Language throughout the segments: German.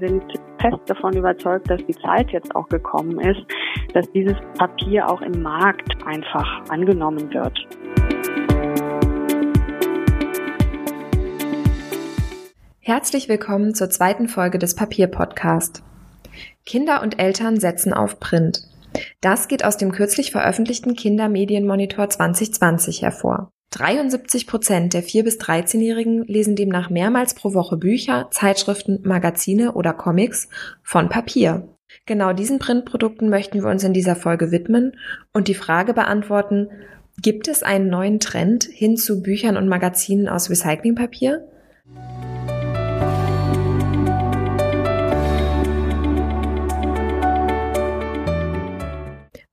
wir sind fest davon überzeugt, dass die Zeit jetzt auch gekommen ist, dass dieses Papier auch im Markt einfach angenommen wird. Herzlich willkommen zur zweiten Folge des Papier-Podcast. Kinder und Eltern setzen auf Print. Das geht aus dem kürzlich veröffentlichten Kindermedienmonitor 2020 hervor. 73 Prozent der 4- bis 13-Jährigen lesen demnach mehrmals pro Woche Bücher, Zeitschriften, Magazine oder Comics von Papier. Genau diesen Printprodukten möchten wir uns in dieser Folge widmen und die Frage beantworten, gibt es einen neuen Trend hin zu Büchern und Magazinen aus Recyclingpapier?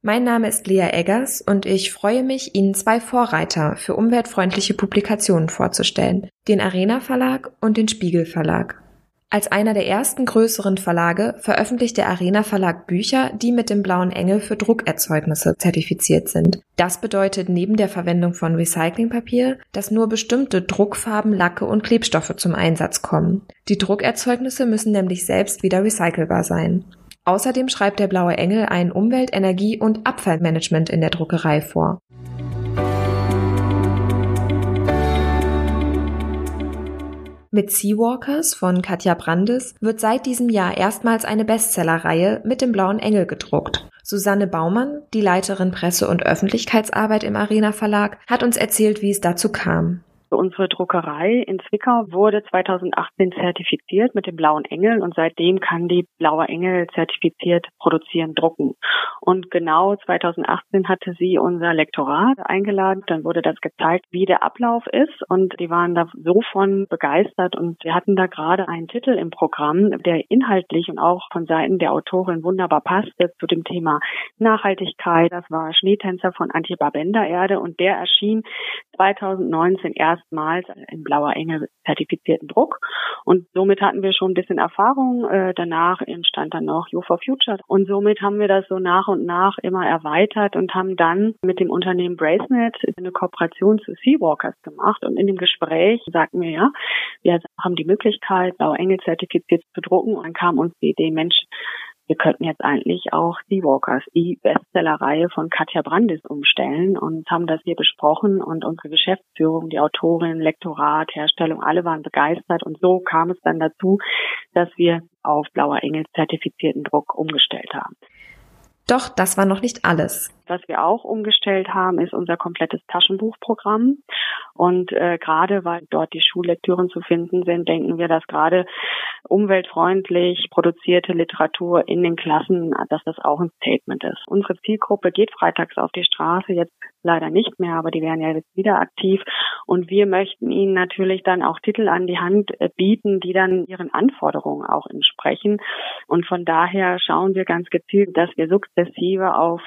Mein Name ist Lea Eggers und ich freue mich, Ihnen zwei Vorreiter für umweltfreundliche Publikationen vorzustellen, den Arena Verlag und den Spiegel Verlag. Als einer der ersten größeren Verlage veröffentlicht der Arena Verlag Bücher, die mit dem blauen Engel für Druckerzeugnisse zertifiziert sind. Das bedeutet neben der Verwendung von Recyclingpapier, dass nur bestimmte Druckfarben, Lacke und Klebstoffe zum Einsatz kommen. Die Druckerzeugnisse müssen nämlich selbst wieder recycelbar sein. Außerdem schreibt der Blaue Engel ein Umwelt-, Energie- und Abfallmanagement in der Druckerei vor. Mit Seawalkers von Katja Brandes wird seit diesem Jahr erstmals eine Bestsellerreihe mit dem Blauen Engel gedruckt. Susanne Baumann, die Leiterin Presse- und Öffentlichkeitsarbeit im Arena Verlag, hat uns erzählt, wie es dazu kam. Unsere Druckerei in Zwickau wurde 2018 zertifiziert mit dem Blauen Engel und seitdem kann die Blaue Engel zertifiziert produzieren, drucken. Und genau 2018 hatte sie unser Lektorat eingeladen. Dann wurde das gezeigt, wie der Ablauf ist und die waren da so von begeistert und wir hatten da gerade einen Titel im Programm, der inhaltlich und auch von Seiten der Autorin wunderbar passte zu dem Thema Nachhaltigkeit. Das war Schneetänzer von Antje Babender Erde und der erschien 2019 erstmals in blauer Engel zertifizierten Druck. Und somit hatten wir schon ein bisschen Erfahrung. Äh, danach entstand dann noch You for Future. Und somit haben wir das so nach und nach immer erweitert und haben dann mit dem Unternehmen Bracenet eine Kooperation zu Seawalkers gemacht. Und in dem Gespräch sagten wir, ja, wir haben die Möglichkeit, blaue Engel zertifiziert zu drucken. Und dann kam uns die Idee, Mensch, wir könnten jetzt eigentlich auch Seawalkers, die Bestsellerreihe von Katja Brandis umstellen und haben das hier besprochen und unsere Geschäftsführung, die Autorin, Lektorat, Herstellung, alle waren begeistert und so kam es dann dazu, dass wir auf Blauer Engel zertifizierten Druck umgestellt haben. Doch das war noch nicht alles. Was wir auch umgestellt haben, ist unser komplettes Taschenbuchprogramm. Und äh, gerade weil dort die Schullektüren zu finden sind, denken wir, dass gerade umweltfreundlich produzierte Literatur in den Klassen, dass das auch ein Statement ist. Unsere Zielgruppe geht freitags auf die Straße, jetzt leider nicht mehr, aber die werden ja jetzt wieder aktiv. Und wir möchten ihnen natürlich dann auch Titel an die Hand äh, bieten, die dann ihren Anforderungen auch entsprechen. Und von daher schauen wir ganz gezielt, dass wir sukzessive auf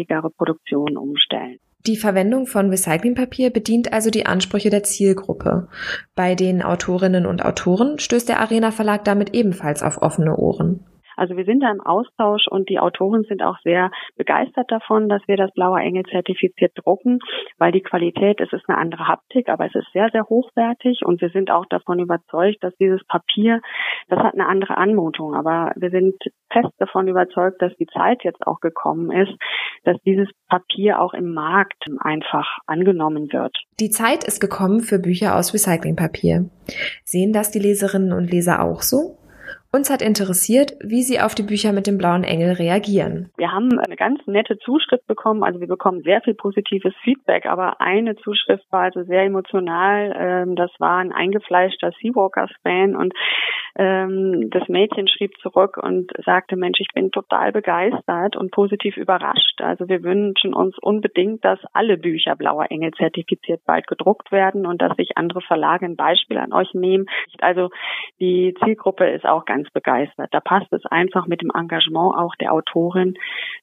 nachhaltigere Produktion umstellen. Die Verwendung von Recyclingpapier bedient also die Ansprüche der Zielgruppe. Bei den Autorinnen und Autoren stößt der Arena Verlag damit ebenfalls auf offene Ohren. Also wir sind da im Austausch und die Autoren sind auch sehr begeistert davon, dass wir das Blaue Engel zertifiziert drucken, weil die Qualität, es ist eine andere Haptik, aber es ist sehr, sehr hochwertig und wir sind auch davon überzeugt, dass dieses Papier, das hat eine andere Anmutung, aber wir sind fest davon überzeugt, dass die Zeit jetzt auch gekommen ist, dass dieses Papier auch im Markt einfach angenommen wird. Die Zeit ist gekommen für Bücher aus Recyclingpapier. Sehen das die Leserinnen und Leser auch so? Uns hat interessiert, wie Sie auf die Bücher mit dem blauen Engel reagieren. Wir haben eine ganz nette Zuschrift bekommen. Also wir bekommen sehr viel positives Feedback, aber eine Zuschrift war also sehr emotional. Ähm, das war ein eingefleischter Seawalkers-Fan und ähm, das Mädchen schrieb zurück und sagte, Mensch, ich bin total begeistert und positiv überrascht. Also wir wünschen uns unbedingt, dass alle Bücher Blauer Engel zertifiziert bald gedruckt werden und dass sich andere Verlage ein Beispiel an euch nehmen. Also die Zielgruppe ist auch ganz begeistert. Da passt es einfach mit dem Engagement auch der Autorin,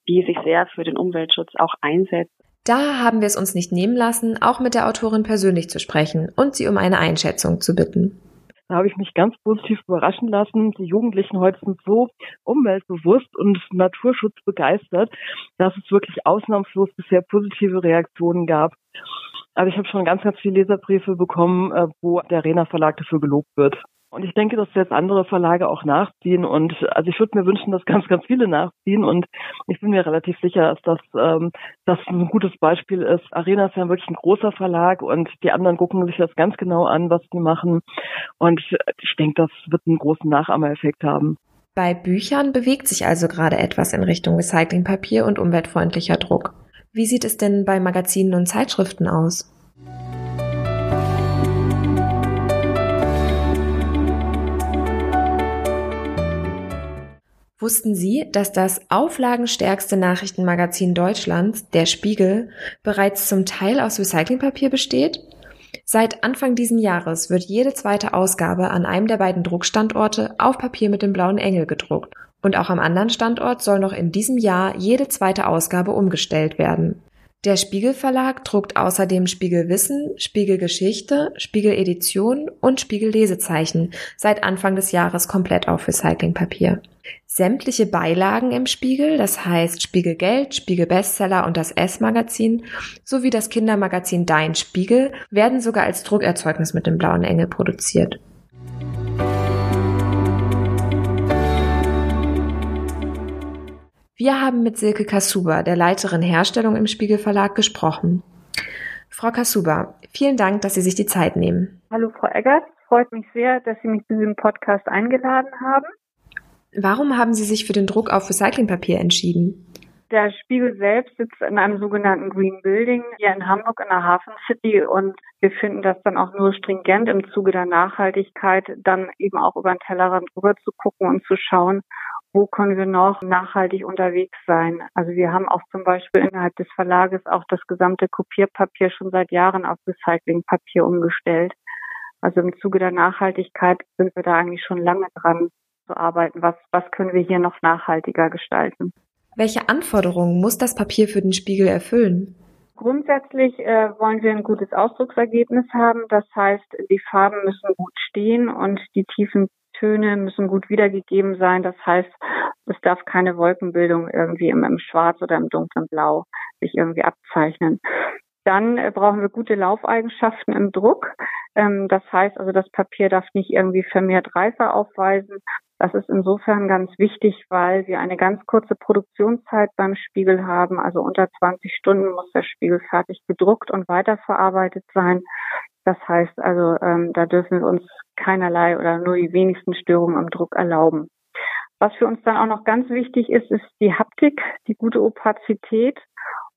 die sich sehr für den Umweltschutz auch einsetzt. Da haben wir es uns nicht nehmen lassen, auch mit der Autorin persönlich zu sprechen und sie um eine Einschätzung zu bitten. Da habe ich mich ganz positiv überraschen lassen. Die Jugendlichen heute sind so umweltbewusst und Naturschutz begeistert, dass es wirklich ausnahmslos bisher positive Reaktionen gab. Also ich habe schon ganz, ganz viele Leserbriefe bekommen, äh, wo der Arena Verlag dafür gelobt wird. Und ich denke, dass jetzt andere Verlage auch nachziehen. Und also ich würde mir wünschen, dass ganz, ganz viele nachziehen. Und ich bin mir relativ sicher, dass das, ähm, das ein gutes Beispiel ist. Arena ist ja wirklich ein großer Verlag und die anderen gucken sich das ganz genau an, was die machen. Und ich denke, das wird einen großen Nachahmereffekt haben. Bei Büchern bewegt sich also gerade etwas in Richtung Recyclingpapier und umweltfreundlicher Druck. Wie sieht es denn bei Magazinen und Zeitschriften aus? Wussten Sie, dass das auflagenstärkste Nachrichtenmagazin Deutschlands, der Spiegel, bereits zum Teil aus Recyclingpapier besteht? Seit Anfang diesen Jahres wird jede zweite Ausgabe an einem der beiden Druckstandorte auf Papier mit dem blauen Engel gedruckt. Und auch am anderen Standort soll noch in diesem Jahr jede zweite Ausgabe umgestellt werden. Der Spiegel Verlag druckt außerdem Spiegel Wissen, Spiegel Geschichte, Spiegel Edition und Spiegel Lesezeichen seit Anfang des Jahres komplett auf Recyclingpapier. Sämtliche Beilagen im Spiegel, das heißt Spiegel Geld, Spiegel Bestseller und das S-Magazin sowie das Kindermagazin Dein Spiegel werden sogar als Druckerzeugnis mit dem blauen Engel produziert. Wir haben mit Silke Kasuba, der Leiterin Herstellung im Spiegel Verlag, gesprochen. Frau Kasuba, vielen Dank, dass Sie sich die Zeit nehmen. Hallo Frau Eggers, freut mich sehr, dass Sie mich zu diesem Podcast eingeladen haben. Warum haben Sie sich für den Druck auf Recyclingpapier entschieden? Der Spiegel selbst sitzt in einem sogenannten Green Building hier in Hamburg in der Hafen City und wir finden das dann auch nur stringent im Zuge der Nachhaltigkeit, dann eben auch über den Tellerrand rüber zu gucken und zu schauen, wo können wir noch nachhaltig unterwegs sein. Also wir haben auch zum Beispiel innerhalb des Verlages auch das gesamte Kopierpapier schon seit Jahren auf Recyclingpapier umgestellt. Also im Zuge der Nachhaltigkeit sind wir da eigentlich schon lange dran zu arbeiten. Was, was können wir hier noch nachhaltiger gestalten? Welche Anforderungen muss das Papier für den Spiegel erfüllen? Grundsätzlich äh, wollen wir ein gutes Ausdrucksergebnis haben. Das heißt, die Farben müssen gut stehen und die tiefen Töne müssen gut wiedergegeben sein. Das heißt, es darf keine Wolkenbildung irgendwie im, im Schwarz oder im dunklen Blau sich irgendwie abzeichnen. Dann äh, brauchen wir gute Laufeigenschaften im Druck. Ähm, das heißt also, das Papier darf nicht irgendwie vermehrt Reife aufweisen. Das ist insofern ganz wichtig, weil wir eine ganz kurze Produktionszeit beim Spiegel haben. Also unter 20 Stunden muss der Spiegel fertig gedruckt und weiterverarbeitet sein. Das heißt also, ähm, da dürfen wir uns keinerlei oder nur die wenigsten Störungen am Druck erlauben. Was für uns dann auch noch ganz wichtig ist, ist die Haptik, die gute Opazität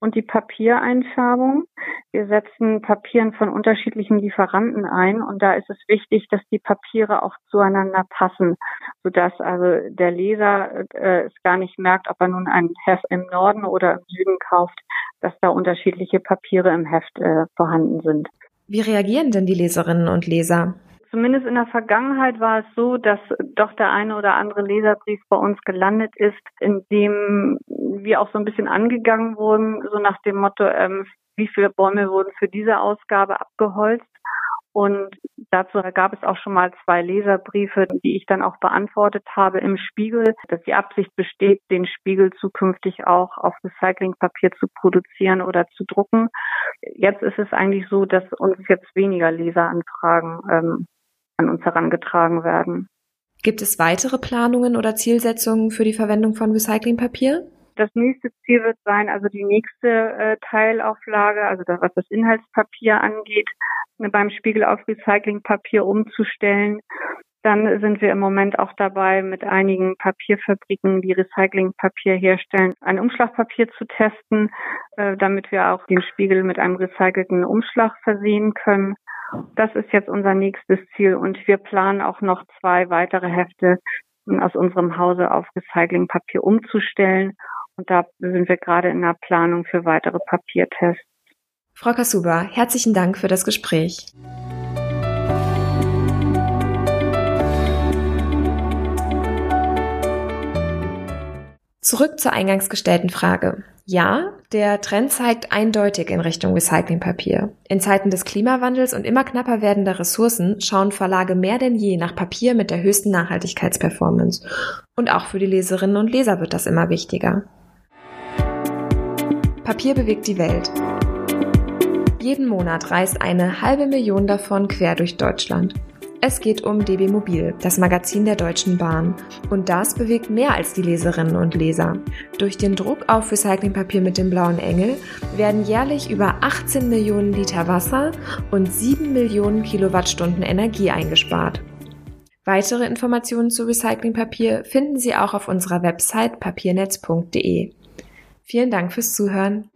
und die Papiereinfärbung. Wir setzen Papieren von unterschiedlichen Lieferanten ein und da ist es wichtig, dass die Papiere auch zueinander passen, sodass also der Leser äh, es gar nicht merkt, ob er nun ein Heft im Norden oder im Süden kauft, dass da unterschiedliche Papiere im Heft äh, vorhanden sind. Wie reagieren denn die Leserinnen und Leser? Zumindest in der Vergangenheit war es so, dass doch der eine oder andere Leserbrief bei uns gelandet ist, in dem wir auch so ein bisschen angegangen wurden, so nach dem Motto, ähm, wie viele Bäume wurden für diese Ausgabe abgeholzt. Und dazu gab es auch schon mal zwei Leserbriefe, die ich dann auch beantwortet habe im Spiegel, dass die Absicht besteht, den Spiegel zukünftig auch auf Recyclingpapier zu produzieren oder zu drucken. Jetzt ist es eigentlich so, dass uns jetzt weniger Leseranfragen ähm, an uns herangetragen werden. Gibt es weitere Planungen oder Zielsetzungen für die Verwendung von Recyclingpapier? Das nächste Ziel wird sein, also die nächste äh, Teilauflage, also das, was das Inhaltspapier angeht, beim Spiegel auf Recyclingpapier umzustellen. Dann sind wir im Moment auch dabei, mit einigen Papierfabriken, die Recyclingpapier herstellen, ein Umschlagpapier zu testen, äh, damit wir auch den Spiegel mit einem recycelten Umschlag versehen können. Das ist jetzt unser nächstes Ziel und wir planen auch noch zwei weitere Hefte aus unserem Hause auf Recyclingpapier umzustellen. Und da sind wir gerade in der Planung für weitere Papiertests. Frau Kasuba, herzlichen Dank für das Gespräch. Zurück zur eingangs gestellten Frage. Ja, der Trend zeigt eindeutig in Richtung Recyclingpapier. In Zeiten des Klimawandels und immer knapper werdender Ressourcen schauen Verlage mehr denn je nach Papier mit der höchsten Nachhaltigkeitsperformance. Und auch für die Leserinnen und Leser wird das immer wichtiger. Papier bewegt die Welt. Jeden Monat reist eine halbe Million davon quer durch Deutschland. Es geht um DB Mobil, das Magazin der Deutschen Bahn. Und das bewegt mehr als die Leserinnen und Leser. Durch den Druck auf Recyclingpapier mit dem blauen Engel werden jährlich über 18 Millionen Liter Wasser und 7 Millionen Kilowattstunden Energie eingespart. Weitere Informationen zu Recyclingpapier finden Sie auch auf unserer Website papiernetz.de. Vielen Dank fürs Zuhören.